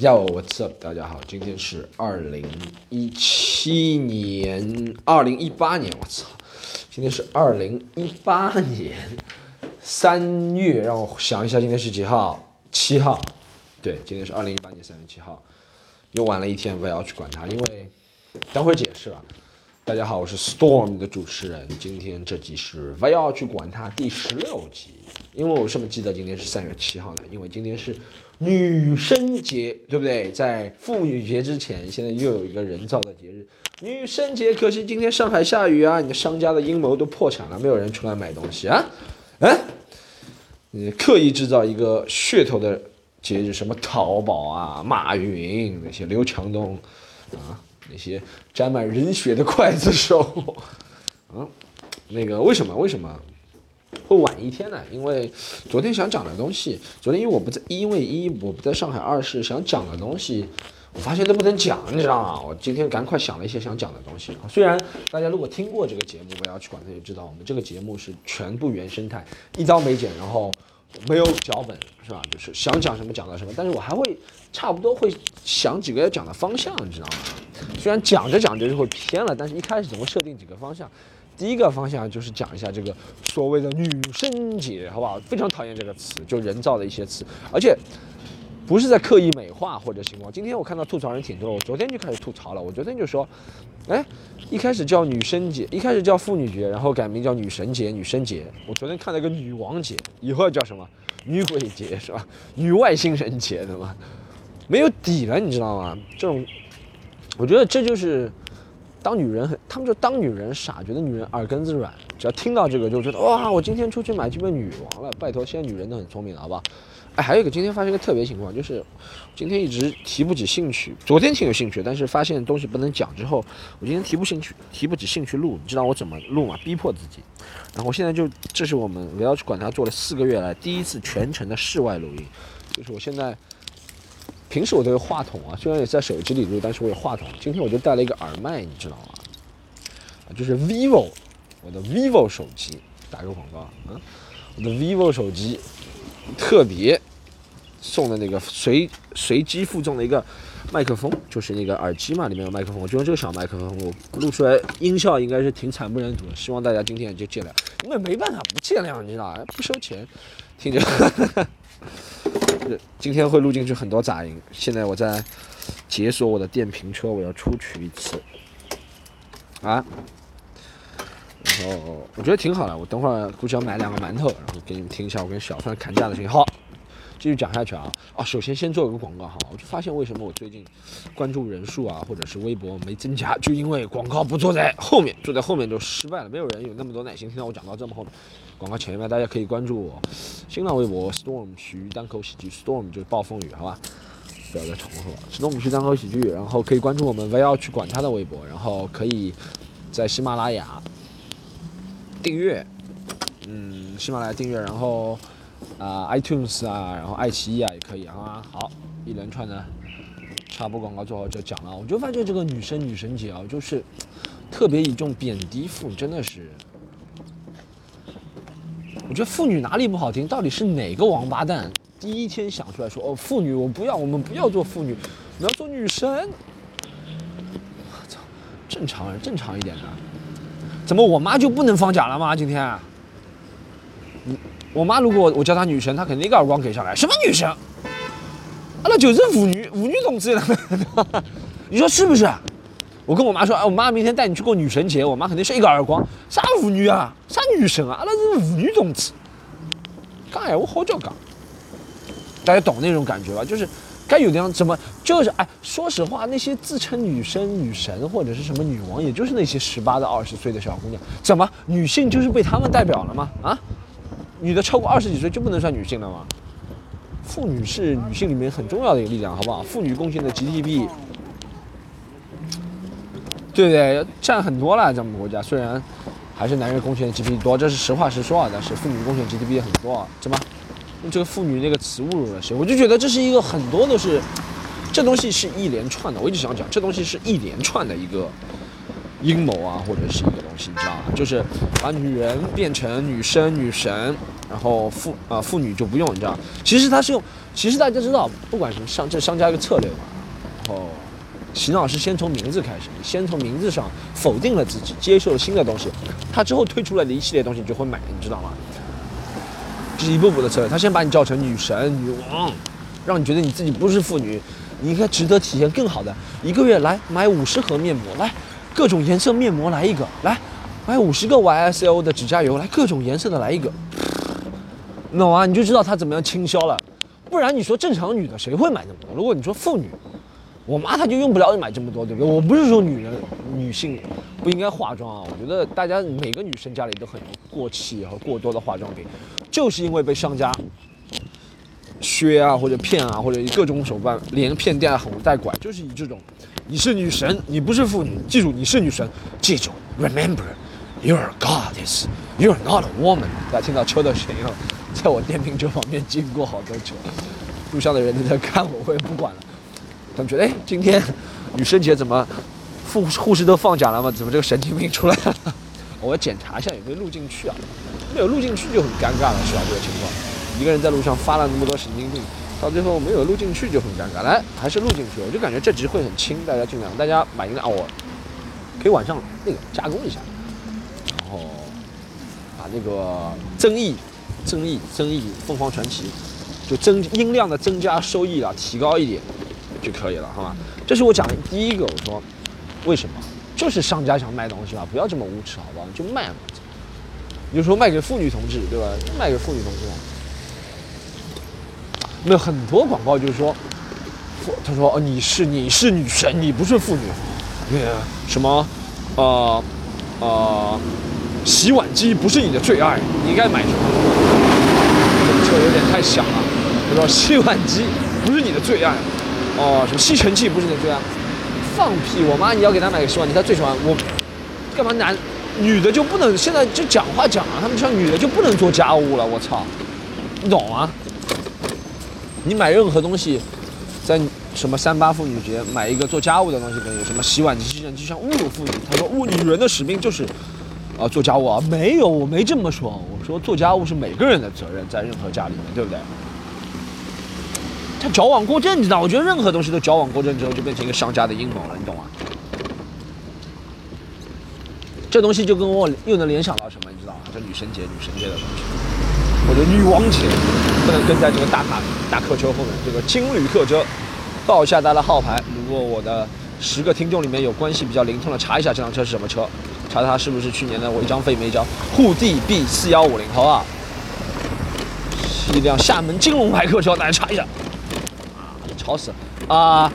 Yo, what's up？大家好，今天是二零一七年，二零一八年，我操，今天是二零一八年三月，让我想一下，今天是几号？七号，对，今天是二零一八年三月七号，又晚了一天，不要去管它，因为等会儿解释了。大家好，我是 Storm 的主持人，今天这集是不要去管它第十六集，因为我为什么记得今天是三月七号呢？因为今天是女生节，对不对？在妇女节之前，现在又有一个人造的节日——女生节。可惜今天上海下雨啊，你的商家的阴谋都破产了，没有人出来买东西啊，嗯，你刻意制造一个噱头的节日，什么淘宝啊、马云那些刘强东啊。那些沾满人血的 刽子手，嗯，那个为什么为什么会晚一天呢？因为昨天想讲的东西，昨天因为我不在，因为一我不在上海，二是想讲的东西，我发现都不能讲，你知道吗？我今天赶快想了一些想讲的东西。虽然大家如果听过这个节目，不要去管它，就知道我们这个节目是全部原生态，一刀没剪，然后。没有脚本是吧？就是想讲什么讲到什么，但是我还会差不多会想几个要讲的方向，你知道吗？虽然讲着讲着就会偏了，但是一开始总会设定几个方向。第一个方向就是讲一下这个所谓的女生节，好不好？非常讨厌这个词，就人造的一些词，而且。不是在刻意美化或者什么。今天我看到吐槽人挺多，我昨天就开始吐槽了。我昨天就说，哎，一开始叫女生节，一开始叫妇女节，然后改名叫女神节、女生节。我昨天看了个女王节，以后叫什么？女鬼节是吧？女外星人节对吧？没有底了，你知道吗？这种，我觉得这就是当女人很，他们就当女人傻，觉得女人耳根子软，只要听到这个就觉得哇，我今天出去买这本女王了。拜托，现在女人都很聪明了，好不好？哎，还有一个，今天发生一个特别情况，就是今天一直提不起兴趣。昨天挺有兴趣，但是发现东西不能讲之后，我今天提不兴趣，提不起兴趣录。你知道我怎么录吗？逼迫自己。然后我现在就，这是我们我要去管它，做了四个月来第一次全程的室外录音。就是我现在，平时我都有话筒啊，虽然也在手机里录，但是我有话筒。今天我就带了一个耳麦，你知道吗？啊，就是 vivo，我的 vivo 手机，打个广告啊，我的 vivo 手机。特别送的那个随随机附赠的一个麦克风，就是那个耳机嘛，里面有麦克风。我就用这个小麦克风，我录出来音效应该是挺惨不忍睹的。希望大家今天就见谅，因为没办法不见谅，你知道？不收钱，听着。今天会录进去很多杂音。现在我在解锁我的电瓶车，我要出去一次。啊。然后我觉得挺好的，我等会儿估计要买两个馒头，然后给你们听一下我跟小川砍价的声音。好，继续讲下去啊啊！首先先做一个广告哈，我就发现为什么我最近关注人数啊，或者是微博没增加，就因为广告不坐在后面，坐在后面就失败了，没有人有那么多耐心听到我讲到这么后面。广告前面大家可以关注我新浪微博 storm 徐单口喜剧 storm 就是暴风雨，好吧？不要再重复了，storm 徐单口喜剧，然后可以关注我们不要去管他的微博，然后可以在喜马拉雅。订阅，嗯，喜马拉雅订阅，然后啊，iTunes 啊，然后爱奇艺啊也可以啊。好，一连串的插播广告做好就讲了。我就发现这个女生女神节啊，就是特别以重贬低妇，真的是。我觉得妇女哪里不好听？到底是哪个王八蛋第一天想出来说哦，妇女我不要，我们不要做妇女，我们要做女神。操，正常人正常一点的。怎么我妈就不能放假了吗？今天，我妈如果我叫她女神，她肯定一个耳光给上来。什么女神？啊那就是妇女妇女同志了。你说是不是？我跟我妈说，哎，我妈明天带你去过女神节，我妈肯定是一个耳光。啥妇女啊？啥女神啊？那是妇女同志。讲哎，我好叫讲，大家懂那种感觉吧？就是。该有的样怎么就是哎？说实话，那些自称女生、女神或者是什么女王，也就是那些十八到二十岁的小姑娘。怎么女性就是被他们代表了吗？啊，女的超过二十几岁就不能算女性了吗？妇女是女性里面很重要的一个力量，好不好？妇女贡献的 GDP，对不对？占很多了，咱们国家虽然还是男人贡献 GDP 多，这是实话实说啊。但是妇女贡献 GDP 也很多，怎么？用这个“妇女”那个词侮辱了谁？我就觉得这是一个很多都是，这东西是一连串的。我一直想讲，这东西是一连串的一个阴谋啊，或者是一个东西，你知道吗？就是把女人变成女生、女神，然后妇啊妇女就不用，你知道？其实他是用，其实大家知道，不管什么商，这商家一个策略嘛。然后洗脑是先从名字开始，你先从名字上否定了自己，接受了新的东西，他之后推出来的一系列东西你就会买，你知道吗？这是一步步的策略，他先把你叫成女神、女王，让你觉得你自己不是妇女，你应该值得体验更好的。一个月来买五十盒面膜，来各种颜色面膜来一个，来买五十个 YSL 的指甲油，来各种颜色的来一个，懂吗？你就知道他怎么样倾销了。不然你说正常女的谁会买那么多？如果你说妇女，我妈她就用不了买这么多，对不对？我不是说女人女性不应该化妆啊，我觉得大家每个女生家里都很过气和过多的化妆品，就是因为被商家削啊或者骗啊或者以各种手段连骗带哄带拐，就是以这种你是女神，你不是妇女，记住你是女神，记住，remember you are a goddess, you are not a woman。大家听到车的声音了，在我电瓶车旁边经过好多车，路上的人都在看我，我也不管了。他们觉得，哎，今天女生节怎么护护士都放假了吗？怎么这个神经病出来了？我要检查一下有没有录进去啊？没有录进去就很尴尬了，是吧？这个情况，一个人在路上发了那么多神经病，到最后没有录进去就很尴尬。来，还是录进去，我就感觉这集会很轻，大家尽量，大家买一个啊，我可以晚上那个加工一下，然后把那个增益、增益、增益凤凰传奇，就增音量的增加收益啊，提高一点。就可以了，好吗？这是我讲的第一个。我说，为什么？就是商家想卖东西嘛，不要这么无耻，好不好？就卖嘛。有时候卖给妇女同志，对吧？卖给妇女同志。嘛。那很多广告就是说，他说哦，你是你是女神，你不是妇女。那个什么，呃呃，洗碗机不是你的最爱，你应该买什么？这车有点太响了。他说洗碗机不是你的最爱。哦，什么吸尘器不是你最爱？放屁！我妈你要给她买个洗碗机，她最喜欢我。干嘛男女的就不能现在就讲话讲啊？他们像女的就不能做家务了？我操！你懂吗？你买任何东西，在什么三八妇女节买一个做家务的东西，跟什么洗碗机、吸尘器像侮辱妇女。他说，侮女人的使命就是啊做家务啊？没有，我没这么说。我说做家务是每个人的责任，在任何家里面，对不对？他矫枉过正，你知道？我觉得任何东西都矫枉过正之后，就变成一个商家的阴谋了，你懂吗？这东西就跟我又能联想到什么？你知道吗？这女神节、女神节的东西，我的女王节，不能跟在这个大卡大客车后面。这个金旅客车，报一下它的号牌。如果我的十个听众里面有关系比较灵通的，查一下这辆车是什么车，查查是不是去年的违章费没交。沪 D B 四幺五零，好不好？是一辆厦门金龙牌客车，大家查一下。吵死啊！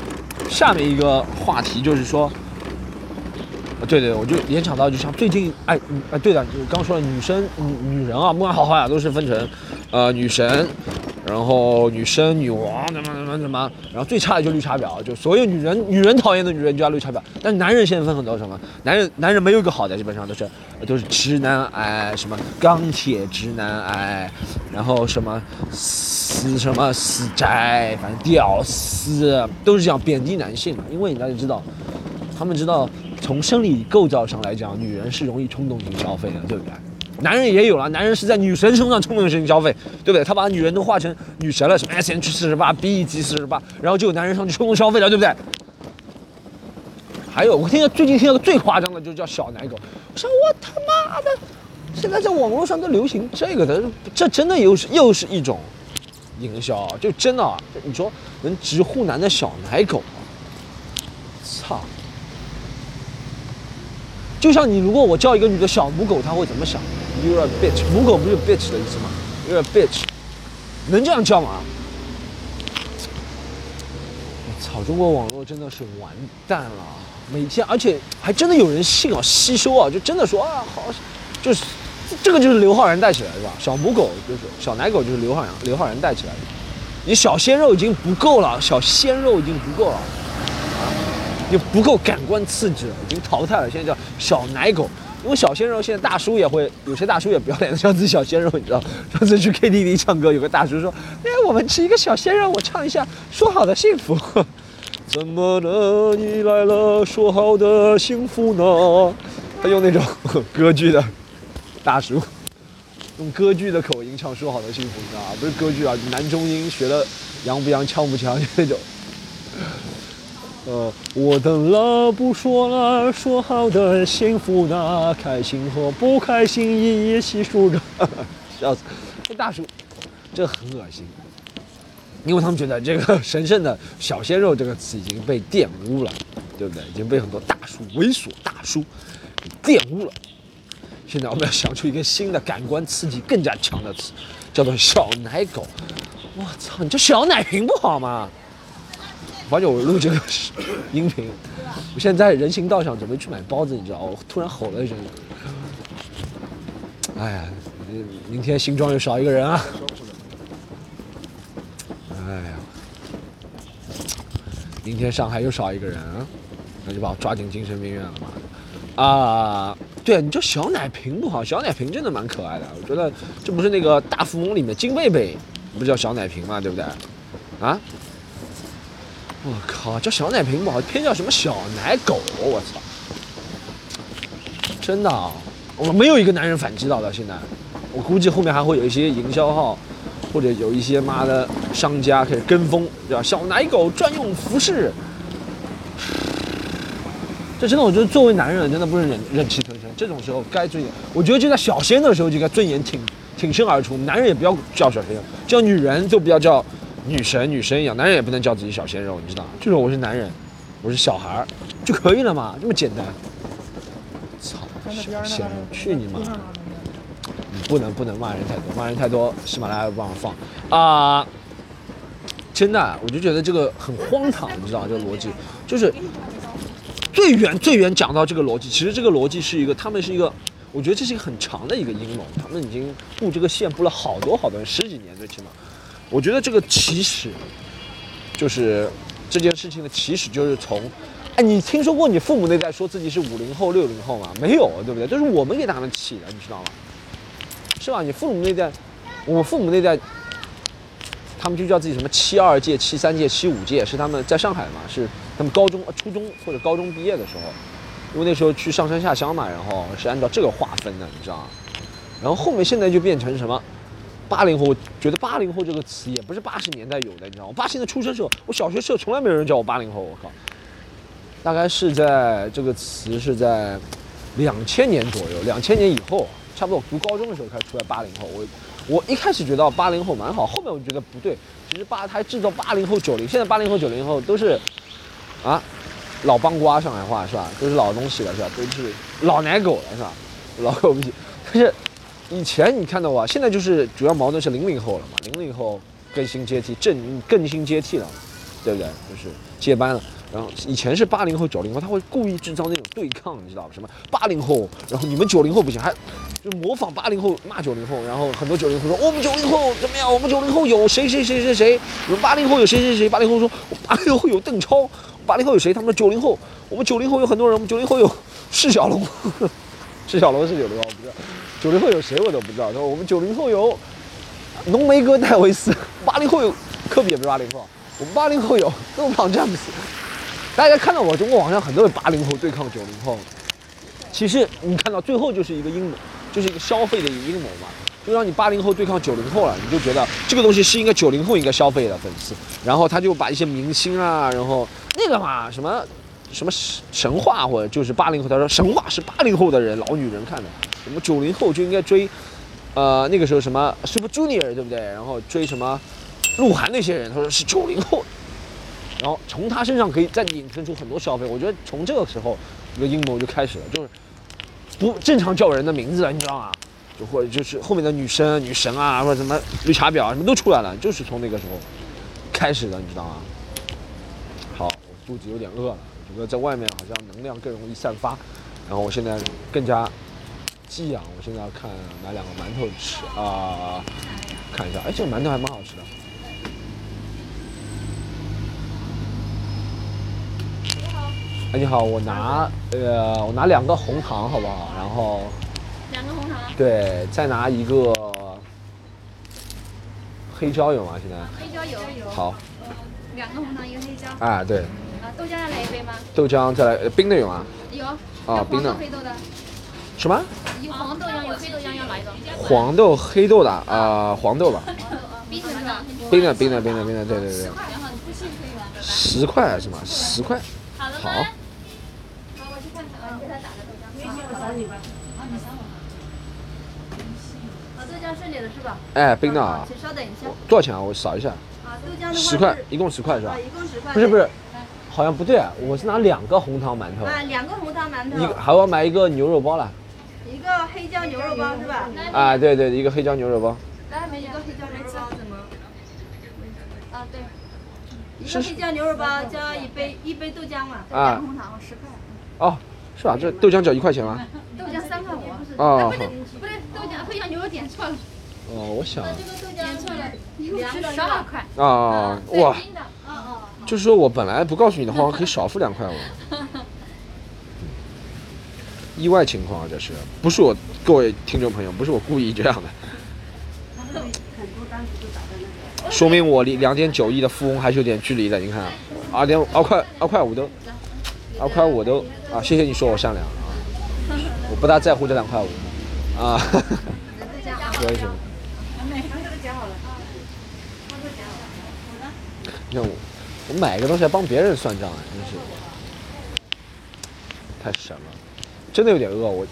下面一个话题就是说，对对，我就联想到，就像最近，哎，哎，对的，就刚说了，女生、女女人啊，不管好坏啊，都是分成，呃，女神。然后女生、女王怎么怎么怎么，然后最差的就绿茶婊，就所有女人女人讨厌的女人就叫绿茶婊。但男人现在分很多什么？男人男人没有一个好的，基本上都是都是直男癌，什么钢铁直男癌，然后什么死什么死宅，反正屌丝都是这样贬低男性嘛。因为大家知道，他们知道从生理构造上来讲，女人是容易冲动型消费的，对不对？男人也有了，男人是在女神身上冲动型消费，对不对？他把女人都画成女神了，什么 S H 四十八、B G 四十八，然后就有男人上去冲动消费了，对不对？还有，我听到最近听到个最夸张的，就叫小奶狗。我说我他妈的，现在在网络上都流行这个的，这真的又是又是一种营销，就真的，你说能直呼男的小奶狗？操！就像你，如果我叫一个女的小母狗，她会怎么想？You're a bitch，母狗不是 bitch 的意思吗？You're a bitch，能这样叫吗？我操！中国网络真的是完蛋了，每天，而且还真的有人信啊，吸收啊，就真的说啊，好，就是这个就是刘昊然带起来的吧？小母狗就是小奶狗，就是刘昊然，刘昊然带起来的。你小鲜肉已经不够了，小鲜肉已经不够了，啊，你不够感官刺激了，已经淘汰了，现在叫小奶狗。因为小鲜肉现在大叔也会，有些大叔也不要脸的像自己小鲜肉，你知道？上次去 KTV 唱歌，有个大叔说：“哎，我们吃一个小鲜肉，我唱一下说好的幸福。”怎么了？你来了，说好的幸福呢？他用那种 歌剧的大叔，用歌剧的口音唱《说好的幸福》，你知道吧？不是歌剧啊，男中音学的洋不洋、腔不腔那种。呃，我等了，不说了，说好的幸福呢？开心和不开心一一细数着。笑死！大叔，这很恶心，因为他们觉得这个神圣的小鲜肉这个词已经被玷污了，对不对？已经被很多大叔、猥琐大叔给玷污了。现在我们要想出一个新的感官刺激更加强的词，叫做小奶狗。我操，你这小奶瓶不好吗？发现我录这个音频，我现在在人行道上准备去买包子，你知道我突然吼了一声。哎呀，明天新装又少一个人啊！哎呀，明天上海又少一个人啊，那就把我抓进精神病院了嘛！啊，对，你这小奶瓶不好，小奶瓶真的蛮可爱的。我觉得这不是那个大富翁里面金贝贝，不是叫小奶瓶嘛？对不对？啊？我靠，叫小奶瓶不好，偏叫什么小奶狗？我操！真的，我没有一个男人反击到的。现在，我估计后面还会有一些营销号，或者有一些妈的商家开始跟风，对吧？小奶狗专用服饰，这真的，我觉得作为男人，真的不是忍忍气吞声。这种时候该尊严，我觉得就在小鲜的时候就该尊严挺挺身而出。男人也不要叫小鲜，叫女人就不要叫。女神，女神一样，男人也不能叫自己小鲜肉，你知道？就说我是男人，我是小孩儿就可以了嘛，这么简单。操，小鲜肉，去你妈！你不能不能骂人太多，骂人太多，喜马拉雅不让放啊！真的，我就觉得这个很荒唐，你知道这个逻辑，就是最远最远讲到这个逻辑，其实这个逻辑是一个，他们是一个，我觉得这是一个很长的一个阴谋，他们已经布这个线布了好多好多十几年，最起码。我觉得这个起始，就是这件事情的起始，就是从，哎，你听说过你父母那代说自己是五零后、六零后吗？没有，对不对？都是我们给他们起的，你知道吗？是吧？你父母那代，我们父母那代，他们就叫自己什么七二届、七三届、七五届，是他们在上海嘛？是他们高中、初中或者高中毕业的时候，因为那时候去上山下乡嘛，然后是按照这个划分的，你知道吗？然后后面现在就变成什么？八零后，我觉得八零后这个词也不是八十年代有的，你知道吗？八十年代出生时候，我小学时候从来没有人叫我八零后，我靠。大概是在这个词是在两千年左右，两千年以后，差不多读高中的时候开始出来八零后。我我一开始觉得八零后蛮好，后面我觉得不对。其实八他制造八零后九零，现在八零后九零后都是啊老帮瓜，上海话是吧？都是老东西了是吧？都是老奶狗了是吧？老狗不行，但是。以前你看到啊，现在就是主要矛盾是零零后了嘛，零零后更新接替，正更新接替了，对不对？就是接班了。然后以前是八零后、九零后，他会故意制造那种对抗，你知道吧什么？八零后，然后你们九零后不行，还就模仿八零后骂九零后，然后很多九零后说我们九零后怎么样？我们九零后有谁谁谁谁谁？我们八零后有谁谁谁？八零后说我八零后有邓超，八零后有谁？他们说九零后，我们九零后有很多人，我们九零后有释小龙，释小龙是九零后，不是。九零后有谁我都不知道。说我们九零后有浓眉哥戴维斯，八零后有科比也不是八零后，我们八零后有都胖詹姆斯。大家看到我中国网上很多人八零后对抗九零后，其实你看到最后就是一个阴谋，就是一个消费的一个阴谋嘛，就让你八零后对抗九零后了，你就觉得这个东西是应该九零后应该消费的粉丝，然后他就把一些明星啊，然后那个嘛什么什么神话或者就是八零后，他说神话是八零后的人老女人看的。我们九零后就应该追，呃，那个时候什么 Super Junior 对不对？然后追什么鹿晗那些人，他说是九零后，然后从他身上可以再引申出很多消费。我觉得从这个时候，一个阴谋就开始了，就是不正常叫人的名字了，你知道吗？就或者就是后面的女生、女神啊，或者什么绿茶婊啊，什么都出来了，就是从那个时候开始的，你知道吗？好，我肚子有点饿了，我觉得在外面好像能量更容易散发，然后我现在更加。寄养，我现在要看买两个馒头吃啊，看一下，哎，这个馒头还蛮好吃的。你好。哎，你好，我拿呃，我拿两个红糖好不好？然后。两个红糖。对，再拿一个黑椒有吗？现在。黑椒有有。好。两个红糖，一个黑椒。啊，对。啊，豆浆要来一杯吗？豆浆再来，冰的有吗？有。啊，冰的。黑豆的。什么？有黄豆浆，有黑豆浆，要哪一种？黄豆、黑豆的啊、黄豆吧，冰的是吧？冰的、冰的、冰的、冰的，对对对，十块是吗？十块，好了好，好，我去看看啊，你给他打个豆浆。啊，豆浆是你的是吧？哎，冰的啊，请稍等一下。多少钱啊？我扫一下，啊，豆浆的话十块，一共十块是吧啊，？一共十块。不是不是，好像不对啊，我是拿两个红糖馒头，啊，两个红糖馒一个，还要买一个牛肉包了。一个黑椒牛肉包是吧？啊，对对，一个黑椒牛肉包。来，没一个黑椒牛肉包怎么？啊，对，一个黑椒牛肉包加一杯一杯豆浆嘛，啊红糖十块，哦，是吧？这豆浆只要一块钱吗？豆浆三块五。哦，不对好，不对，豆浆黑椒牛肉点错了，哦，我想，这个豆浆点错了，一共是十二块。啊，哇。就是说我本来不告诉你的话，我可以少付两块五。意外情况啊，这是。不是我各位听众朋友，不是我故意这样的，说明我离两点九亿的富翁还是有点距离的。你看，二点二块二块五都，二块五都啊，谢谢你说我善良啊，我不大在乎这两块五。啊，可以行。你看我，我买个东西还帮别人算账啊，真是太神了，真的有点饿。我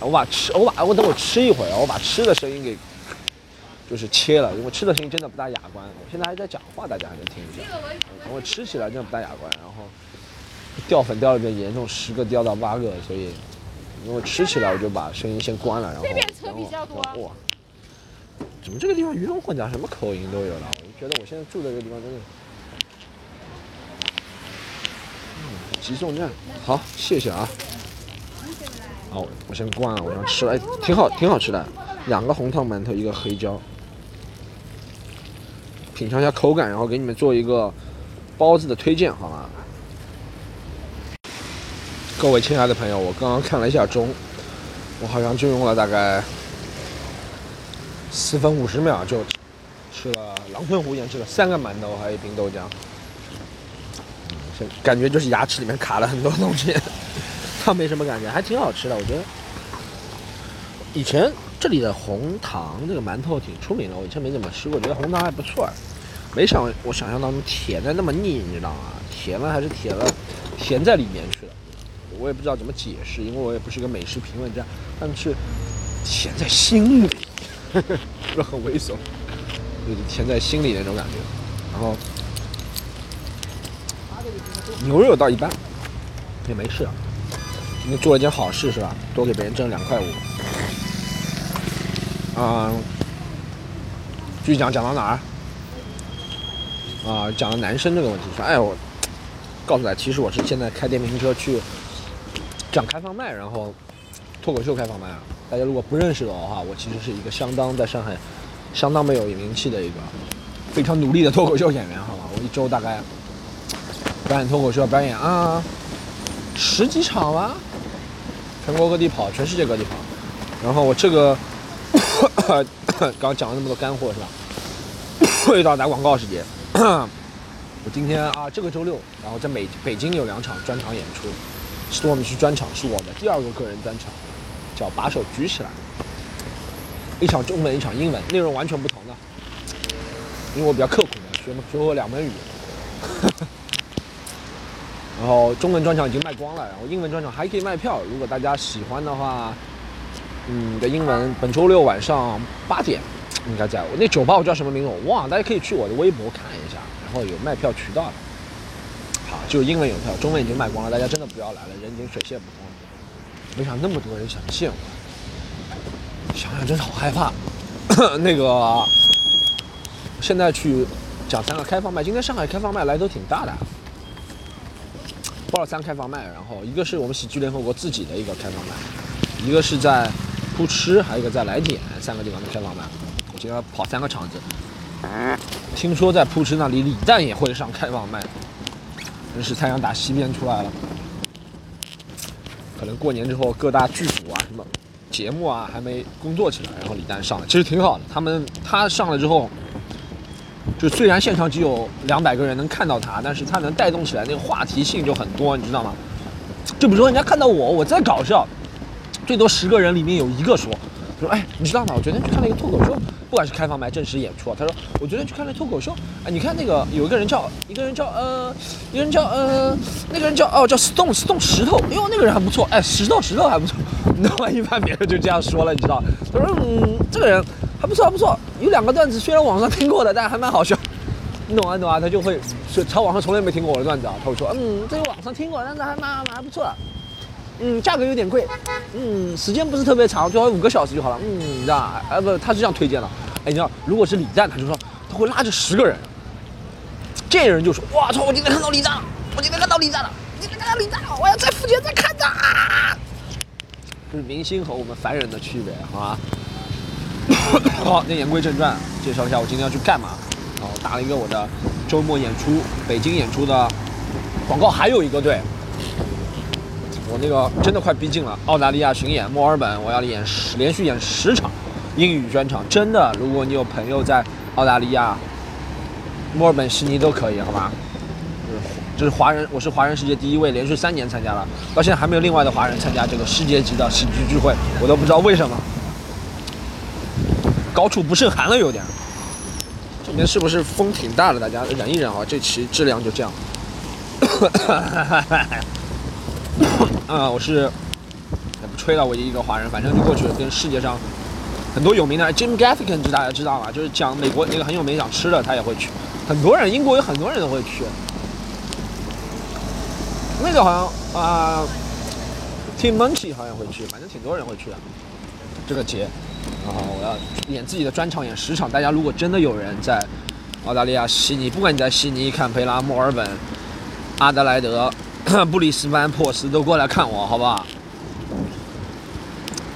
我把吃，我把我等我吃一会儿，我把吃的声音给就是切了，因为吃的声音真的不大雅观。我现在还在讲话，大家还能听一下。等我吃起来真的不大雅观，然后掉粉掉的比较严重，十个掉到八个，所以因为吃起来我就把声音先关了，然后这边车比较多然后哇，怎么这个地方鱼龙混杂，什么口音都有了？我就觉得我现在住的这个地方真的。嗯，集中站，好，谢谢啊。好，我先关了，我想吃了，哎，挺好，挺好吃的，两个红糖馒头，一个黑椒。品尝一下口感，然后给你们做一个包子的推荐，好吗？各位亲爱的朋友，我刚刚看了一下钟，我好像就用了大概四分五十秒就吃了狼吞虎咽吃了三个馒头，还有一瓶豆浆。感觉就是牙齿里面卡了很多东西，倒没什么感觉，还挺好吃的，我觉得。以前这里的红糖这个馒头挺出名的，我以前没怎么吃过，觉得红糖还不错。没想我想象当中甜的那么腻，你知道吗？甜了还是甜了，甜在里面去了。我也不知道怎么解释，因为我也不是个美食评论家，但是甜在心里，是不是很猥琐？就是甜在心里那种感觉。然 后牛肉倒一般，也没事。今天做了一件好事是吧？多给别人挣两块五。啊、继续讲讲到哪儿？啊，讲到男生这个问题，说，哎，我告诉大家，其实我是现在开电瓶车去讲开放麦，然后脱口秀开放麦啊。大家如果不认识我的话，我其实是一个相当在上海相当没有名气的一个非常努力的脱口秀演员，好吗？我一周大概表演脱口秀，表演啊十几场吧，全国各地跑，全世界各地跑。然后我这个刚刚讲了那么多干货是吧？又到打广告时间。我今天啊，这个周六，然后在美北京有两场专场演出，是我们去专场，是我的第二个个人专场，叫把手举起来。一场中文，一场英文，内容完全不同的。因为我比较刻苦嘛，学学过两门语言。然后中文专场已经卖光了，然后英文专场还可以卖票，如果大家喜欢的话，嗯，的英文本周六晚上八点应该在我那酒吧我叫什么名字我忘了，大家可以去我的微博看一下，然后有卖票渠道的。好，就英文有票，中文已经卖光了，大家真的不要来了，人已经水泄不通了。没想那么多人想见我，想想真是好害怕。那个，现在去讲三个开放麦，今天上海开放麦来都挺大的，报了三开放麦，然后一个是我们喜剧联合国自己的一个开放麦，一个是在扑哧，还有一个在来点，三个地方的开放麦。我今天要跑三个场子，听说在扑哧那里李诞也会上开放麦，真是太阳打西边出来了。可能过年之后各大剧组啊什么节目啊还没工作起来，然后李诞上了，其实挺好的。他们他上了之后，就虽然现场只有两百个人能看到他，但是他能带动起来那个话题性就很多，你知道吗？就比如说人家看到我，我在搞笑，最多十个人里面有一个说，说哎，你知道吗？我昨天去看了一个脱口秀，不管是开放麦、正式演出。他说我昨天去看了脱口秀，哎，你看那个有一个人叫一个人叫呃，一个人叫呃，那个人叫哦叫 Stone Stone 石头，哎呦那个人还不错，哎石头石头还不错。那万一般别人就这样说了，你知道？他说嗯，这个人还不错还不错，有两个段子虽然网上听过的，但还蛮好笑。你懂啊懂啊，他就会说他网上从来没听过我的段子啊，他会说嗯，这个网上听过，但是还蛮蛮还不错。嗯，价格有点贵，嗯，时间不是特别长，最好五个小时就好了。嗯，你知道啊？呃，不，他是这样推荐的。哎，你知道，如果是李诞，他就说他会拉着十个人，这人就说：“我操，我今天看到李诞了，我今天看到李诞了，今天看到李诞了，我要在附近再看他。”这是明星和我们凡人的区别，好吧？好，那言归正传，介绍一下我今天要去干嘛。然后打了一个我的周末演出，北京演出的广告，还有一个对。我那个真的快逼近了，澳大利亚巡演，墨尔本我要演十连续演十场英语专场，真的，如果你有朋友在澳大利亚、墨尔本、悉尼都可以，好吧？这是华人，我是华人世界第一位连续三年参加了，到现在还没有另外的华人参加这个世界级的喜剧聚会，我都不知道为什么，高处不胜寒了有点。这边是不是风挺大的？大家忍一忍啊，这期质量就这样。啊，我是也不吹了，我一一个华人，反正就过去跟世界上很多有名的 Jim Gaffigan，大家知道吗？就是讲美国那个很有名讲吃的，他也会去。很多人，英国有很多人都会去。那个好像啊，Tim Munchie 好像会去，反正挺多人会去的这个节。然后我要演自己的专场，演十场。大家如果真的有人在澳大利亚悉尼，不管你在悉尼、坎培拉、墨尔本、阿德莱德。布里斯班、珀斯都过来看我，好不好？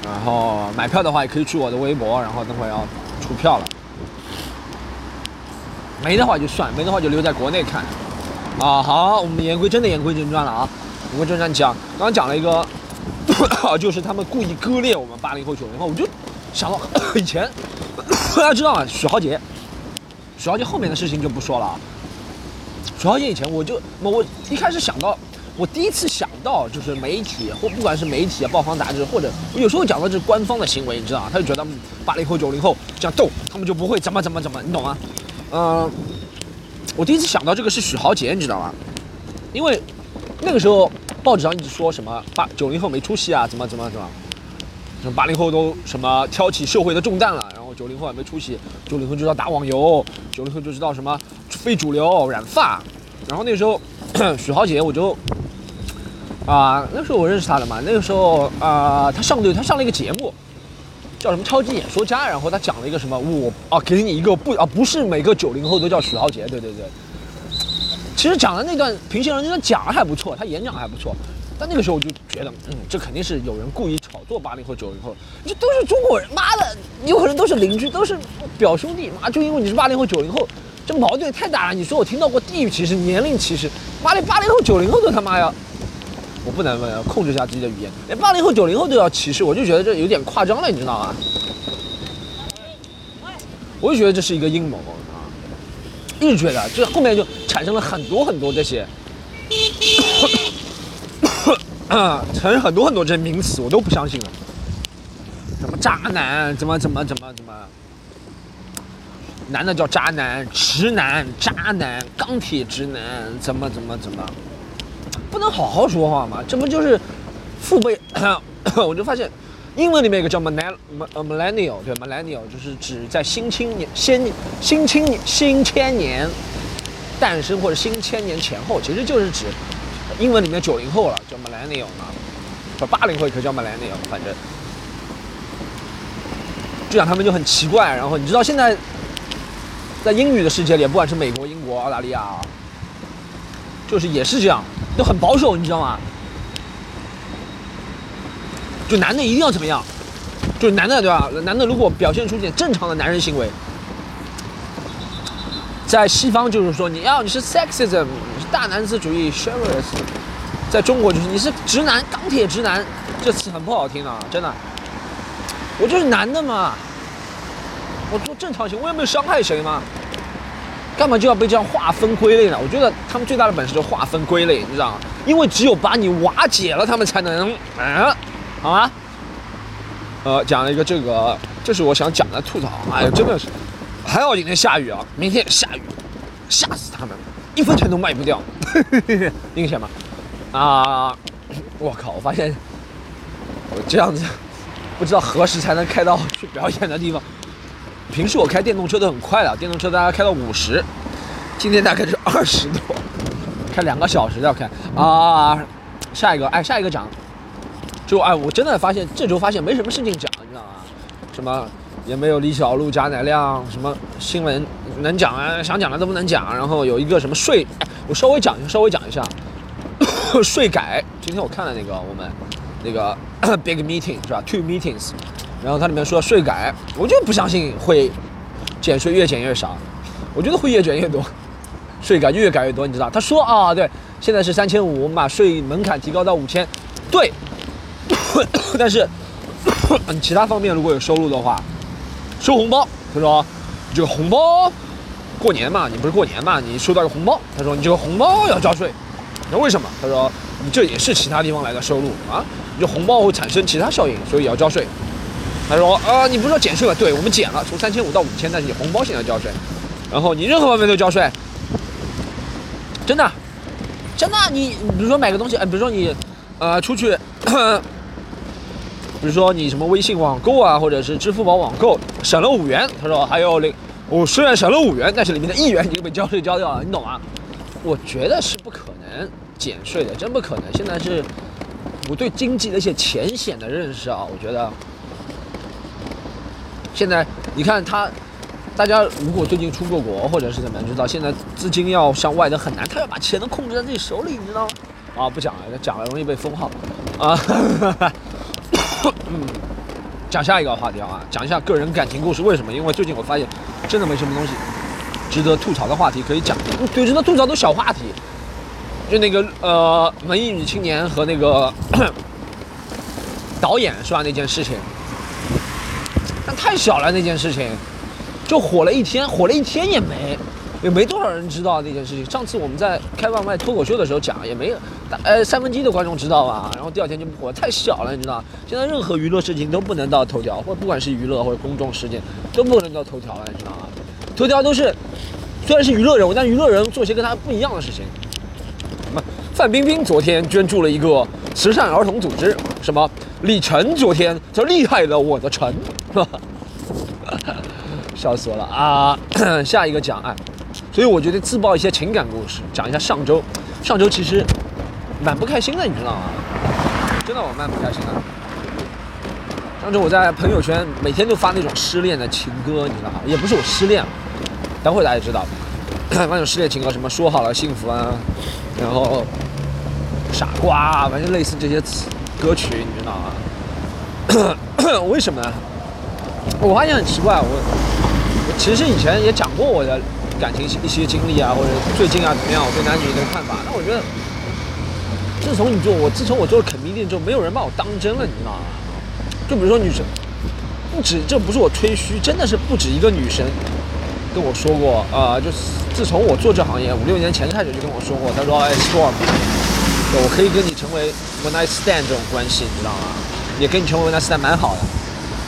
然后买票的话，也可以去我的微博，然后等会要出票了。没的话就算，没的话就留在国内看。啊，好，我们言归真的言归正传了啊。言归正传讲，刚刚讲了一个，就是他们故意割裂我们八零后、九零后，我就想到 以前，大家知道啊，许豪杰，许豪杰后面的事情就不说了啊。许豪杰以前我就我一开始想到。我第一次想到，就是媒体或不管是媒体啊、报刊杂志，或者有时候讲到这是官方的行为，你知道他就觉得八零后、九零后这样斗，他们就不会怎么怎么怎么，你懂吗？嗯，我第一次想到这个是许豪杰，你知道吗？因为那个时候报纸上一直说什么八九零后没出息啊，怎么怎么怎么，什么八零后都什么挑起社会的重担了，然后九零后也没出息，九零后就知道打网游，九零后就知道什么非主流染发，然后那时候 许豪杰我就。啊，那时候我认识他的嘛。那个时候啊，他上对，他上了一个节目，叫什么《超级演说家》。然后他讲了一个什么，我啊，给你一个不啊，不是每个九零后都叫许豪杰。对对对。其实讲的那段平行人那段讲的还不错，他演讲还不错。但那个时候我就觉得，嗯，这肯定是有人故意炒作八零后、九零后。这都是中国人，妈的，有可能都是邻居，都是表兄弟。妈，就因为你是八零后、九零后，这矛盾太大了。你说我听到过地域歧视、年龄歧视，妈的，八零后、九零后都他妈要。我不能问，控制一下自己的语言。连八零后、九零后都要歧视，我就觉得这有点夸张了，你知道吗？我就觉得这是一个阴谋啊！一直觉得，这后面就产生了很多很多这些，啊，产生很多很多这些名词，我都不相信了。什么渣男，怎么怎么怎么怎么，男的叫渣男，直男，渣男，钢铁直男，怎么怎么怎么。不能好好说话吗？这不就是父辈？我就发现，英文里面有个叫 millennial，对，millennial 就是指在新青年、先新青年、新千年诞生或者新千年前后，其实就是指英文里面九零后了，叫 millennial 嘛，不八零后也可叫 millennial，反正就讲他们就很奇怪。然后你知道现在在英语的世界里，不管是美国、英国、澳大利亚啊，就是也是这样。都很保守，你知道吗？就男的一定要怎么样？就男的对吧？男的如果表现出点正常的男人行为，在西方就是说你要你是 sexism，你是大男子主义 chivalrous，在中国就是你是直男钢铁直男，这词很不好听啊，真的。我就是男的嘛，我做正常行，我也没有伤害谁嘛？干嘛就要被这样划分归类呢？我觉得他们最大的本事就是划分归类，你知道吗？因为只有把你瓦解了，他们才能，嗯，好吗？呃，讲了一个这个，这是我想讲的吐槽。哎呀，真的是，还好今天下雨啊，明天下雨，吓死他们，一分钱都卖不掉，明显吗？啊，我靠！我发现我这样子，不知道何时才能开到去表演的地方。平时我开电动车都很快的，电动车大概开到五十，今天大概是二十多，开两个小时要开啊。下一个，哎，下一个讲。就哎，我真的发现这周发现没什么事情讲，你知道吗？什么也没有李小璐、贾乃亮，什么新闻能讲啊？想讲的都不能讲。然后有一个什么税，我稍微讲一下，稍微讲一下税改。今天我看了那个我们那个 big meeting 是吧？Two meetings，然后它里面说税改，我就不相信会减税越减越少，我觉得会越减越多，税改越改越多，你知道？他说啊，对，现在是三千五，我们把税门槛提高到五千，对。但是，其他方面如果有收入的话，收红包。他说，这个红包，过年嘛，你不是过年嘛，你收到个红包。他说，你这个红包要交税。那为什么？他说，你这也是其他地方来的收入啊，你这红包会产生其他效应，所以也要交税。他说，啊，你不是说减税吗？对，我们减了，从三千五到五千，但是你红包现在交税，然后你任何方面都交税。真的，真的，你比如说买个东西，哎，比如说你，呃，出去。比如说你什么微信网购啊，或者是支付宝网购省了五元，他说还有零，我虽然省了五元，但是里面的一元已经被交税交掉了，你懂吗？我觉得是不可能减税的，真不可能。现在是我对经济的一些浅显的认识啊，我觉得现在你看他，大家如果最近出过国或者是怎么样，知道现在资金要向外的很难，他要把钱都控制在自己手里，你知道吗？啊，不讲了，讲了容易被封号啊。嗯，讲下一个话题啊，讲一下个人感情故事。为什么？因为最近我发现，真的没什么东西值得吐槽的话题可以讲。对，值得吐槽都小话题，就那个呃，文艺女青年和那个 导演是吧？那件事情，那太小了，那件事情就火了一天，火了一天也没。也没多少人知道那件事情。上次我们在开外卖脱口秀的时候讲，也没有，呃，三分之一的观众知道吧？然后第二天就不火，太小了，你知道现在任何娱乐事情都不能到头条，或不管是娱乐或者公众事件，都不能到头条了，你知道吗？头条都是虽然是娱乐人物，但娱乐人做些跟他不一样的事情。什么？范冰冰昨天捐助了一个慈善儿童组织。什么？李晨昨天就厉害了，我的晨，笑死我了啊！下一个讲案。所以我觉得自曝一些情感故事，讲一下上周。上周其实蛮不开心的，你知道吗？真的我蛮不开心的。上周我在朋友圈每天都发那种失恋的情歌，你知道吗？也不是我失恋了，等会大家知道。那种失恋情歌，什么说好了幸福啊，然后傻瓜，反正类似这些词歌曲，你知道吗？为什么呢？我发现很奇怪，我我其实以前也讲过我的。感情一些经历啊，或者最近啊怎么样？我对男女的看法。那我觉得，自从你做我，自从我做了肯定店之后，没有人把我当真了，你知道吗？就比如说女生，不止，这不是我吹嘘，真的是不止一个女生跟我说过啊。就是自从我做这行业五六年前开始就跟我说过，她说：“哎，Storm，我可以跟你成为 one night stand 这种关系，你知道吗？也跟你成为 one night stand 蛮好的，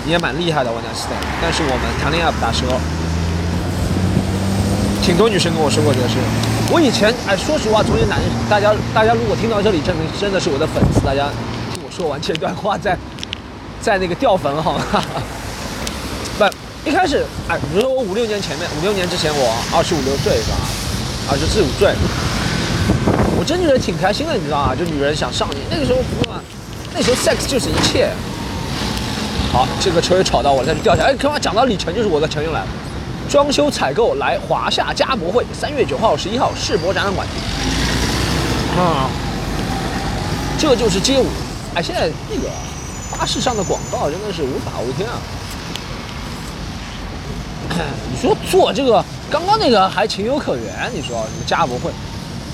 你也蛮厉害的 one night stand。但是我们谈恋爱不打车。”挺多女生跟我说过这个事。我以前哎，说实话，作为男，大家大家如果听到这里，证明真的是我的粉丝。大家听我说完这段话，在在那个掉粉好吗？不，一开始哎，比如说我五六年前面，五六年之前我二十五六岁是吧？二十四五岁，我真觉得挺开心的，你知道吗？就女人想上你，那个时候不嘛，那时候 sex 就是一切。好，这个车又吵到我，再去掉下。哎，刚刚讲到李晨，就是我的陈又来了。装修采购来华夏家博会，三月九号、十一号世博展览馆。啊，这就是街舞。哎，现在那个巴士上的广告真的是无法无天啊！你说做这个，刚刚那个还情有可原。你说什么家博会，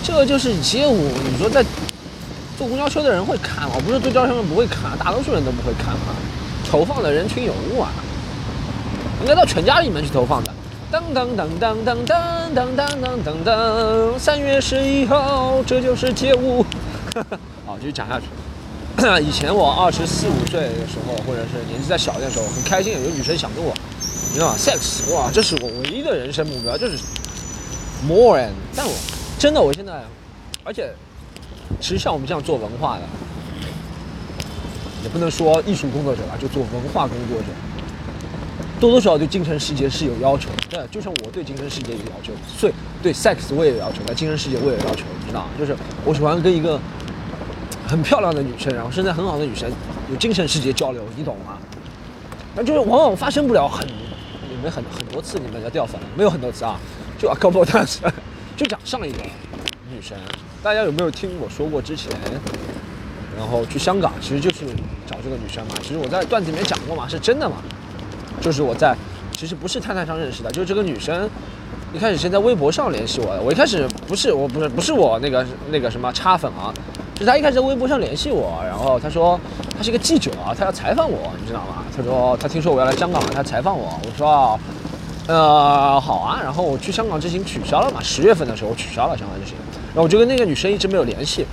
这就是街舞。你说在坐公交车的人会看吗？不是坐公交车不会看，大多数人都不会看啊。投放的人群有误啊，应该到全家里面去投放的。当当当当当当当当当当，三月十一号，这就是街舞。好，继续讲下去。以前我二十四五岁的时候，或者是年纪再小一点的时候，很开心有女生想跟我，你知道吗？sex，哇，这是我唯一的人生目标，就是 more and。但我真的，我现在，而且其实像我们这样做文化的，也不能说艺术工作者吧，就做文化工作者，多多少少对精神世界是有要求的。对，就像我对精神世界有要求，所以对 sex 我也有要求，在精神世界我也有要求，你知道吗？就是我喜欢跟一个很漂亮的女生，然后身材很好的女生有精神世界交流，你懂吗？那就是往往发生不了很，你们很很多次你们要掉粉，没有很多次啊，就 a couple times，就讲上一个女生，大家有没有听我说过之前？然后去香港，其实就是找这个女生嘛。其实我在段子里面讲过嘛，是真的嘛。就是我在，其实不是探探上认识的，就是这个女生，一开始先在微博上联系我的。我一开始不是，我不是不是我那个那个什么插粉啊，就是她一开始在微博上联系我，然后她说她是一个记者啊，她要采访我，你知道吗？她说她听说我要来香港，她采访我。我说，呃，好啊。然后我去香港之行取消了嘛，十月份的时候我取消了香港之行。然后我就跟那个女生一直没有联系。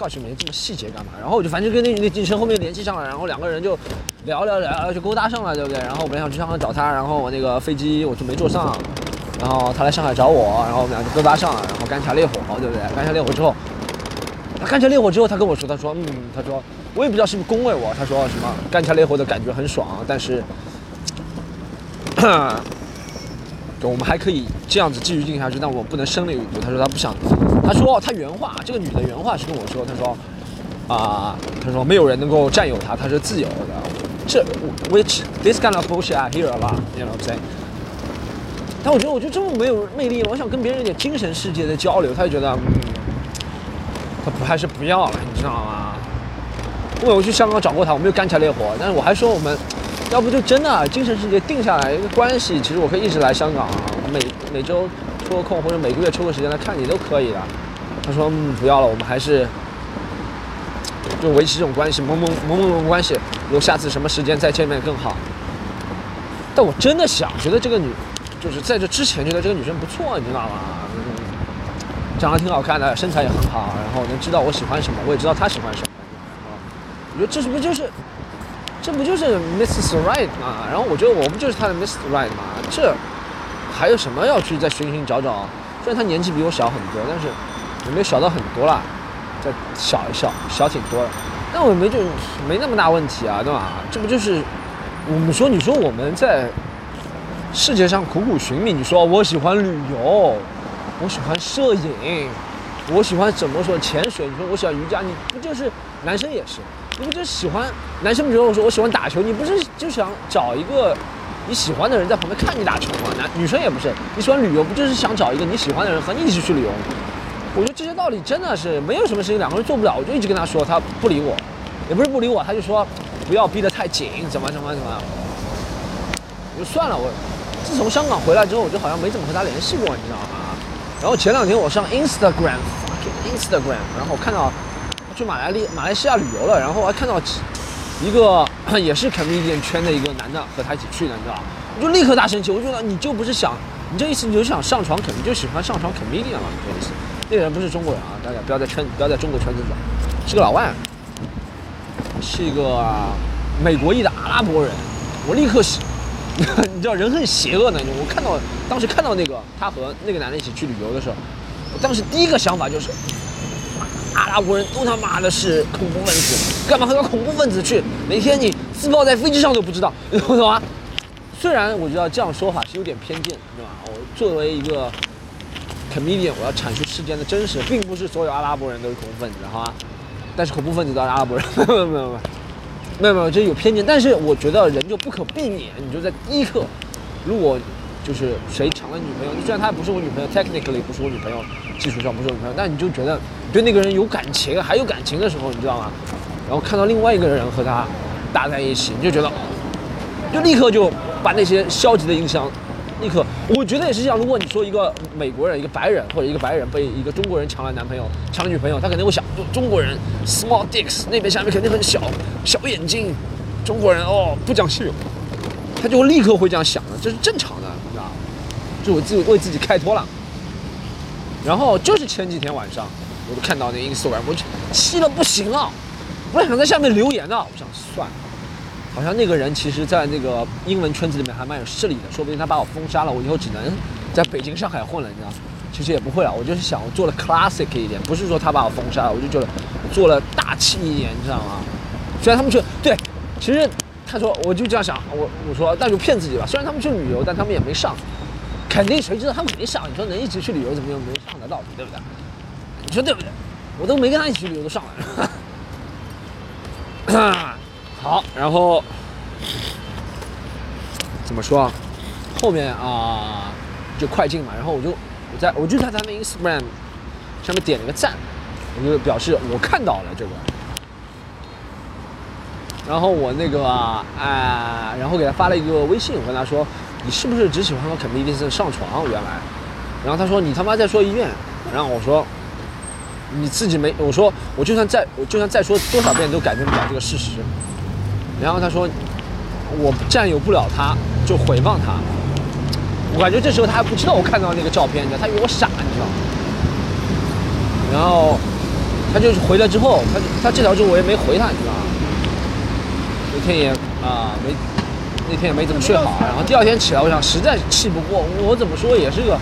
告诉你们这么细节干嘛？然后我就反正跟那那女生后面联系上了，然后两个人就聊聊聊，就勾搭上了，对不对？然后我本来想去香港找她，然后我那个飞机我就没坐上，然后她来上海找我，然后我们俩就勾搭上了，然后干柴烈火，对不对？干柴烈火之后，他干柴烈火之后，他跟我说，他说，嗯，他说我也不知道是不是恭维我，他说什么干柴烈火的感觉很爽，但是，我们还可以这样子继续进行下去，但我不能生了一步。他说他不想，他说他原话，这个女的原话是跟我说，他说啊，他说没有人能够占有她，她是自由的。这 which this kind of bullshit I hear a lot，you know what I'm saying？但我觉得我就这么没有魅力了，我想跟别人一点精神世界的交流，他就觉得，嗯，他不还是不要了，你知道吗？因为我去香港找过他，我没有干柴烈火，但是我还说我们。要不就真的精神世界定下来一个关系，其实我可以一直来香港，每每周抽个空或者每个月抽个时间来看你都可以的。他说嗯不要了，我们还是就维持这种关系，萌萌萌萌萌关系，如果下次什么时间再见面更好。但我真的想觉得这个女，就是在这之前觉得这个女生不错，你知道吗？长得挺好看的，身材也很好，然后能知道我喜欢什么，我也知道她喜欢什么。我觉得这是不就是？这不就是 Mrs. Right 吗？然后我觉得我不就是他的 Mr. Right 吗？这还有什么要去再寻寻找找？虽然他年纪比我小很多，但是也没有小到很多啦，再小一小小挺多了。那我没就没那么大问题啊，对吧？这不就是我们说你说我们在世界上苦苦寻觅，你说我喜欢旅游，我喜欢摄影，我喜欢怎么说潜水？你说我喜欢瑜伽，你不就是男生也是？你不就喜欢男生？比如我说我喜欢打球，你不是就想找一个你喜欢的人在旁边看你打球吗？男女生也不是，你喜欢旅游，不就是想找一个你喜欢的人和你一起去旅游吗？我觉得这些道理真的是没有什么事情两个人做不了。我就一直跟他说，他不理我，也不是不理我，他就说不要逼得太紧，怎么怎么怎么。我就算了，我自从香港回来之后，我就好像没怎么和他联系过，你知道吗？然后前两天我上 Instagram，Instagram，然后看到。去马来利马来西亚旅游了，然后还看到一个 也是 comedian 圈的一个男的和他一起去的，你知道吧？我就立刻大生气，我觉得你就不是想，你这意思你就想上床，肯定就喜欢上床 comedian 嘛，这意思。那个人不是中国人啊，大家不要在圈不要在中国圈子走，是个老外，是一个美国裔的阿拉伯人。我立刻是，你知道人很邪恶的，我看到当时看到那个他和那个男的一起去旅游的时候，我当时第一个想法就是。阿拉伯人都他妈的是恐怖分子，干嘛和个恐怖分子去？哪天你自爆在飞机上都不知道，你懂吗？虽然我知道这样说法是有点偏见，对吧？我作为一个 comedian，我要阐述事件的真实，并不是所有阿拉伯人都是恐怖分子，好吧？但是恐怖分子都是阿拉伯人，没有没有没有没有没有，这有偏见。但是我觉得人就不可避免，你就在第一刻，如果就是谁抢了女朋友，虽然她不是我女朋友，technically 不是我女朋友，技术上不是我女朋友，但你就觉得。对那个人有感情，还有感情的时候，你知道吗？然后看到另外一个人和他搭在一起，你就觉得，就立刻就把那些消极的印象，立刻，我觉得也是这样。如果你说一个美国人、一个白人或者一个白人被一个中国人抢了男朋友、抢了女朋友，他肯定会想，中国人 small dicks 那边下面肯定很小，小眼睛，中国人哦不讲信用，他就立刻会这样想的，这是正常的，就我自己为自己开脱了。然后就是前几天晚上。我就看到那 Instagram，我就气的不行了，我想在下面留言呢，我想算了，好像那个人其实在那个英文圈子里面还蛮有势力的，说不定他把我封杀了，我以后只能在北京、上海混了，你知道？其实也不会啊，我就是想我做的 classic 一点，不是说他把我封杀了，我就觉得做了大气一点，你知道吗？虽然他们去对，其实他说我就这样想，我我说那就骗自己吧。虽然他们去旅游，但他们也没上，肯定谁知道他没上？你说能一直去旅游，怎么又没上的道理，对不对？你说对不对？我都没跟他一起去旅游，都上了。好，然后怎么说？后面啊就快进嘛，然后我就我在我就在他们 Instagram 上面点了个赞，我就表示我看到了这个。然后我那个啊、呃然后给他发了一个微信，我跟他说，你是不是只喜欢和肯尼迪森上床？原来，然后他说你他妈再说一遍，然后我说你自己没，我说我就算再我就算再说多少遍都改变不了这个事实。然后他说我占有不了他，就回放他。我感觉这时候他还不知道我看到那个照片，你知道，他以为我傻，你知道？然后他就回来之后，他他这条之后我也没回他，你知道吗？那天也啊、没，那天也没怎么睡好，然后第二天起来，我想实在气不过，我怎么说也是个，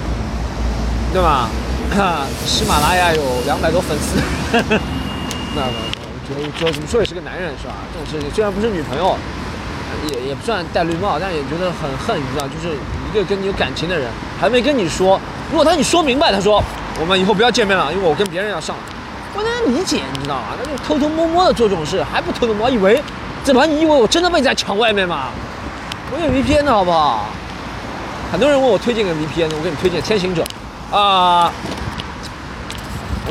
对吧？喜马拉雅有两百多粉丝，那么我觉得觉得怎么说也是个男人是吧？这种事情虽然不是女朋友，也也不算戴绿帽，但也觉得很恨，你知道，就是一个跟你有感情的人，还没跟你说，如果他跟你说明白，他说我们以后不要见面了，因为我跟别人要上了，我能理解，你知道吗？那就偷偷摸摸的做这种事，还不偷偷摸，以为怎么你以为我真的被在墙外面吗？我有 VPN 的好不好？很多人问我推荐个 VPN，我给你推荐天行者，啊、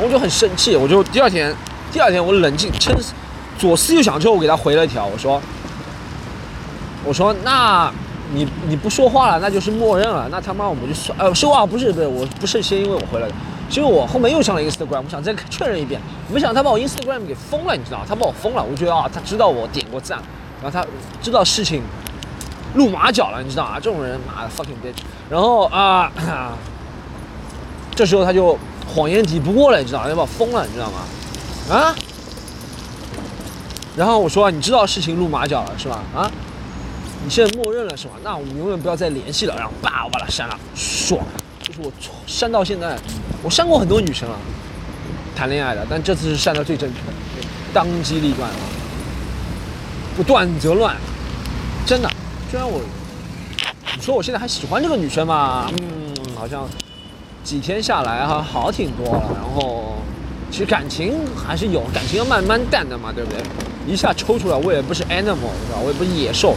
我就很生气，我就第二天，第二天我冷静，深思左思右想之后，我给他回了一条，我说，我说那你你不说话了，那就是默认了，那他妈我们就算，呃，说话不是不是，我不是先因为我回来的，是因为我后面又上了 Instagram，我想再确认一遍，没想到他把我 Instagram 给封了，你知道？他把我封了，我觉得啊，他知道我点过赞，然后他知道事情露马脚了，你知道吗？这种人，妈的 fucking bitch。然后啊、这时候他就谎言抵不过了，你知道？要把我封了，你知道吗？啊？然后我说，你知道事情露马脚了是吧？啊？你现在默认了是吧？那我们永远不要再联系了。然后叭，我把他删了，爽。就是我删到现在，我删过很多女生了，谈恋爱的，但这次是删的最正确的，当机立断啊，不断则乱，真的。虽然我，你说我现在还喜欢这个女生嘛？嗯，好像几天下来哈，好挺多了。然后其实感情还是有，感情要慢慢淡的嘛，对不对？一下抽出来，我也不是 animal，是吧？我也不是野兽。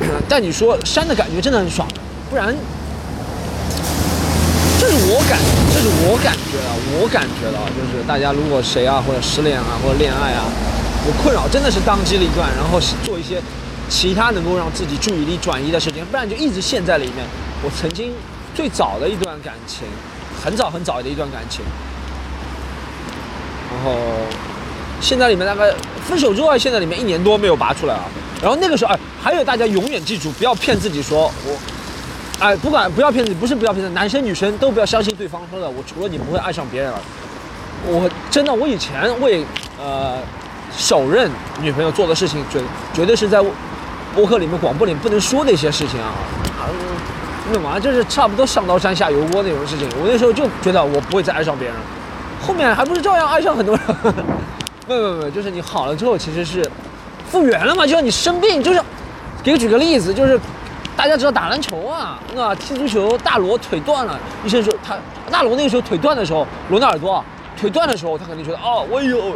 但你说删的感觉真的很爽，不然，这是我感，这是我感觉啊，我感觉到就是大家如果谁啊或者失恋啊或者恋爱啊有困扰，真的是当机立断，然后做一些其他能够让自己注意力转移的事情，不然就一直陷在里面。我曾经最早的一段感情，很早很早的一段感情，然后现在里面大概分手之后，现在里面一年多没有拔出来啊。然后那个时候，哎，还有大家永远记住，不要骗自己说我，哎，不管不要骗自己，不是不要骗，男生女生都不要相信对方说的，我除了你不会爱上别人了。我真的，我以前为呃首任女朋友做的事情，绝绝对是在播客里面、广播里面不能说的一些事情啊。啊，那嘛，就是差不多上刀山下油锅那种事情。我那时候就觉得我不会再爱上别人，后面还不是照样爱上很多人。不不不，就是你好了之后，其实是复原了嘛，就像你生病，就是给我举个例子，就是大家知道打篮球啊，那踢足球，大罗腿断了，医生说他大罗那个时候腿断的时候，罗纳尔多腿断的时候，他肯定觉得哦，我有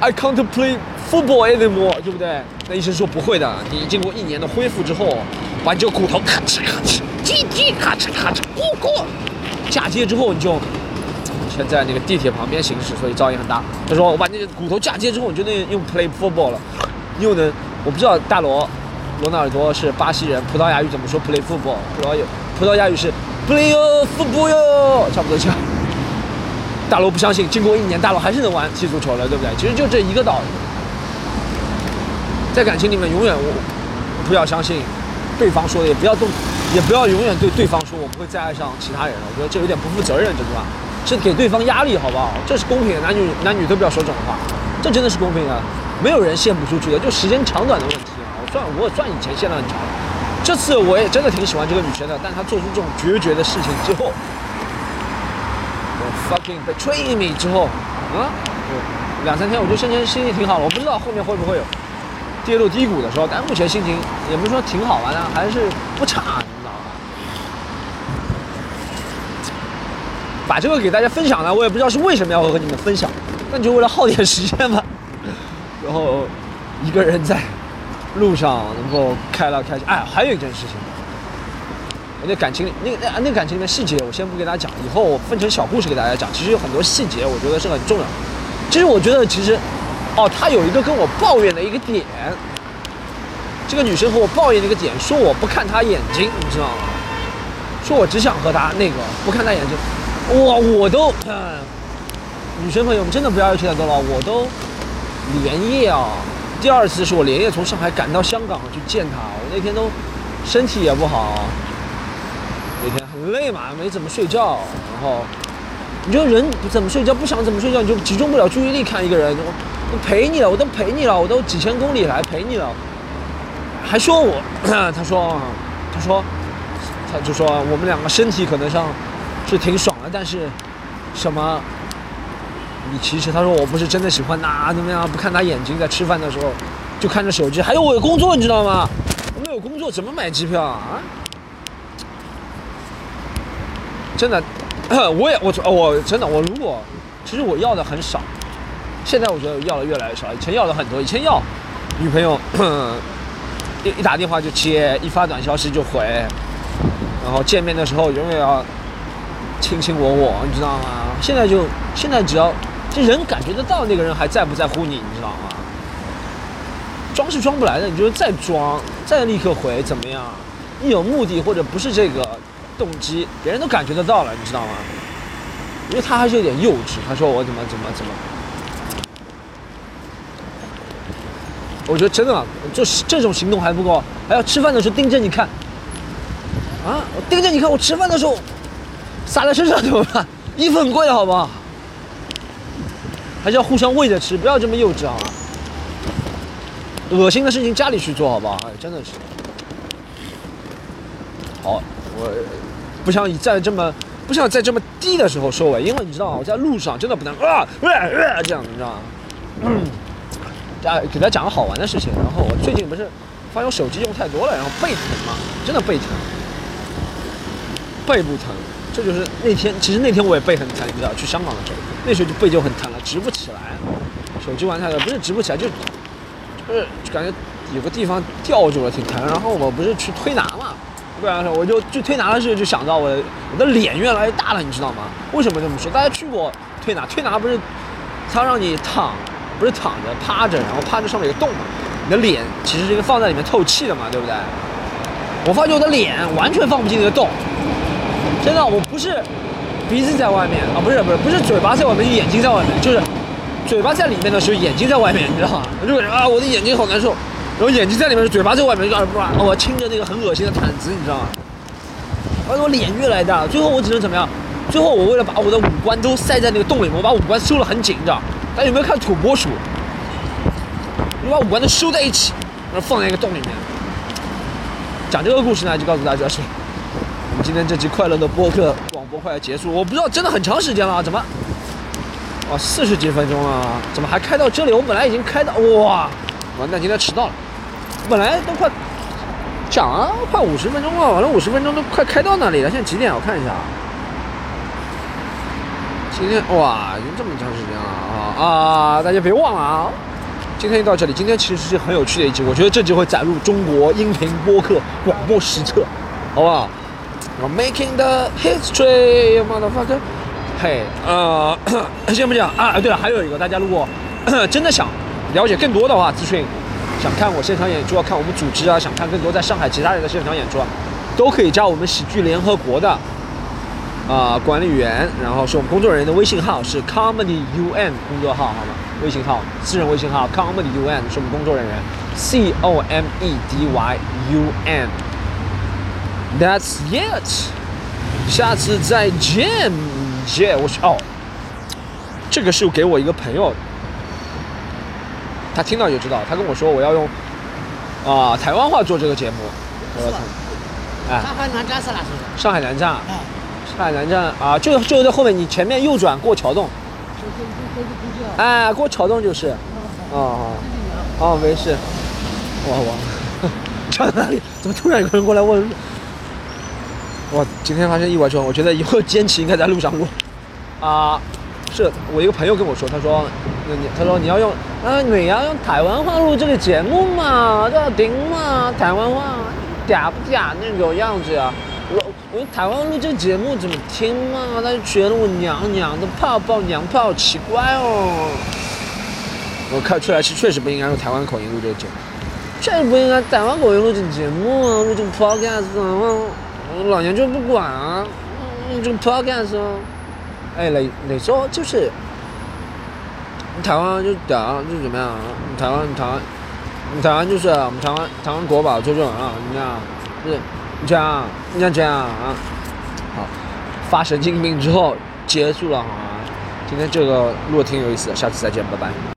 I can't play football anymore，对不对？那医生说不会的，你经过一年的恢复之后，把你这个骨头咔哧咔哧，叽叽咔哧咔哧，咕咕，嫁接之后你就。现在那个地铁旁边行驶，所以噪音很大。他说我把那个骨头嫁接之后，你就能用 play football 了，又能我不知道大罗罗纳尔多是巴西人，葡萄牙语怎么说 play football？葡萄牙葡萄牙语是 play football，差不多这样。大罗不相信，经过一年，大罗还是能玩踢足球了，对不对？其实就这一个道理。在感情里面，永远我不要相信对方说的，也不要动，也不要永远对对方说我不会再爱上其他人了。我觉得这有点不负责任，知道吧？是给对方压力，好不好？这是公平的，男女男女都不要说这种话。这真的是公平的，没有人献不出去的，就时间长短的问题啊。我算我算以前献的很长，这次我也真的挺喜欢这个女生的，但她做出这种决绝的事情之后，fucking betray me 之后，啊，我两三天我就瞬间心情挺好了，我不知道后面会不会有跌入低谷的时候，但目前心情也不是说挺好玩的，还是不差，你知道吧？把这个给大家分享呢，我也不知道是为什么要和你们分享，那你就为了耗点时间吧。然后一个人在路上能够开了开心，哎，还有一件事情，那感情那个那那感情里面细节我先不给大家讲，以后我分成小故事给大家讲。其实有很多细节，我觉得是很重要。其实我觉得其实，哦，他有一个跟我抱怨的一个点，这个女生和我抱怨的一个点，说我不看她眼睛，你知道吗？说我只想和她那个不看她眼睛。哇，我都，女生朋友们真的不要求太多了，我都连夜啊，第二次是我连夜从上海赶到香港去见她，我那天都身体也不好，累嘛，没怎么睡觉，然后你就人怎么睡觉，不想怎么睡觉，你就集中不了注意力看一个人，我我陪你了，我都陪你了，我都几千公里来陪你了，还说我，他说，他说，他就说我们两个身体可能上。是挺爽的，但是什么？你其实他说我不是真的喜欢他，怎么样？不看他眼睛，在吃饭的时候就看着手机。还有我有工作，你知道吗？我没有工作怎么买机票啊？真的，我也我我真的我如果其实我要的很少，现在我觉得要的越来越少。以前要的很多，以前要女朋友一一打电话就接，一发短消息就回，然后见面的时候永远要。卿卿我我，你知道吗？现在就现在，只要这人感觉得到那个人还在不在乎你，你知道吗？装是装不来的，你就是再装，再立刻回，怎么样？一有目的或者不是这个动机，别人都感觉得到了，你知道吗？因为他还是有点幼稚。他说我怎么怎么怎么？我觉得真的，就是这种行动还不够，还要吃饭的时候盯着你看。啊，我盯着你看，我吃饭的时候。撒在身上怎么办？衣服很贵的好不好？还是要互相喂着吃，不要这么幼稚啊！恶心的事情家里去做好不好？哎，真的是。好，我不想以在这么不想在这么低的时候收尾，因为你知道我在路上真的不能啊啊啊这样，你知道吗？嗯。家给他讲个好玩的事情，然后我最近不是发现我手机用太多了，然后背疼嘛，真的背疼，背不疼。这就是那天，其实那天我也背很疼，你知道，去香港的时候，那时候就背就很疼了，直不起来。手机玩太多，不是直不起来，就就是感觉有个地方吊住了，挺疼。然后我不是去推拿嘛，不然我就去推拿的时候就想到我我的脸越来越大了，你知道吗？为什么这么说？大家去过推拿，推拿不是他让你躺，不是躺着，趴着，然后趴着上面有个洞嘛，你的脸其实是一个放在里面透气的嘛，对不对？我发觉我的脸完全放不进那个洞。真的，我不是鼻子在外面啊，不是不是不是嘴巴在外面，眼睛在外面，就是嘴巴在里面的时候，眼睛在外面，你知道吗？就感觉啊，我的眼睛好难受，然后眼睛在里面，嘴巴在外面，就啊，我亲着那个很恶心的毯子，你知道吗？而且我脸越来越大，最后我只能怎么样？最后我为了把我的五官都塞在那个洞里面，我把五官收了很紧，你知道？大家有没有看土拨鼠？你把五官都收在一起，然后放在一个洞里面。讲这个故事呢，就告诉大家是。今天这集快乐的播客广播快要结束，我不知道真的很长时间了，怎么？哇，四十几分钟了，怎么还开到这里？我本来已经开到哇，完蛋，今天迟到了。本来都快讲了快五十分钟了，完了五十分钟都快开到那里了。现在几点？我看一下。今天哇，已经这么长时间了啊啊！大家别忘了啊，今天就到这里。今天其实是很有趣的一集，我觉得这集会载入中国音频播客广播史册，好不好？Making the history, motherfucker！嘿，呃，先不讲啊。对了，还有一个，大家如果 真的想了解更多的话，资讯，想看我现场演出啊，看我们组织啊，想看更多在上海其他人的现场演出啊，都可以加我们喜剧联合国的啊管理员，然后是我们工作人员的微信号是 Comedy UN 工作号，好吗？微信号，私人微信号 Comedy UN 是我们工作人员，C O M E D Y U N。That's it，下次再见，姐，我去哦，这个是给我一个朋友他听到就知道，他跟我说我要用啊、台湾话做这个节目。我说哎，上海南站是哪是？上海南站，哎，上海南站啊，就就在后面，你前面右转过桥洞，哎，过桥洞就是。哦哦哦，没事。哇哇，站哪里？怎么突然有个人过来问？哇，今天发生意外之后，我觉得以后坚持应该在路上录。啊，是我一个朋友跟我说，他说，那你他说你要用啊，你要用台湾话录这个节目嘛，这要听嘛，台湾话嗲不嗲那种样子啊。我我用台湾录这个节目怎么听嘛？他就觉得我娘娘的泡泡娘炮好奇怪哦。我看出来是确实不应该用台湾口音录这个节目，确实不应该台湾口音录这个节目啊，录这个 podcast 啊，我老娘就不管啊，嗯，这个 podcast 啊，哎，哪哪说就是，你台湾就屌，就怎么样啊？台湾，台湾，台湾就是我们台湾台湾国宝就这种啊，你这样，就是你这样，你像这样啊？好，发神经病之后结束了啊，今天这个录挺有意思的，下次再见，拜拜。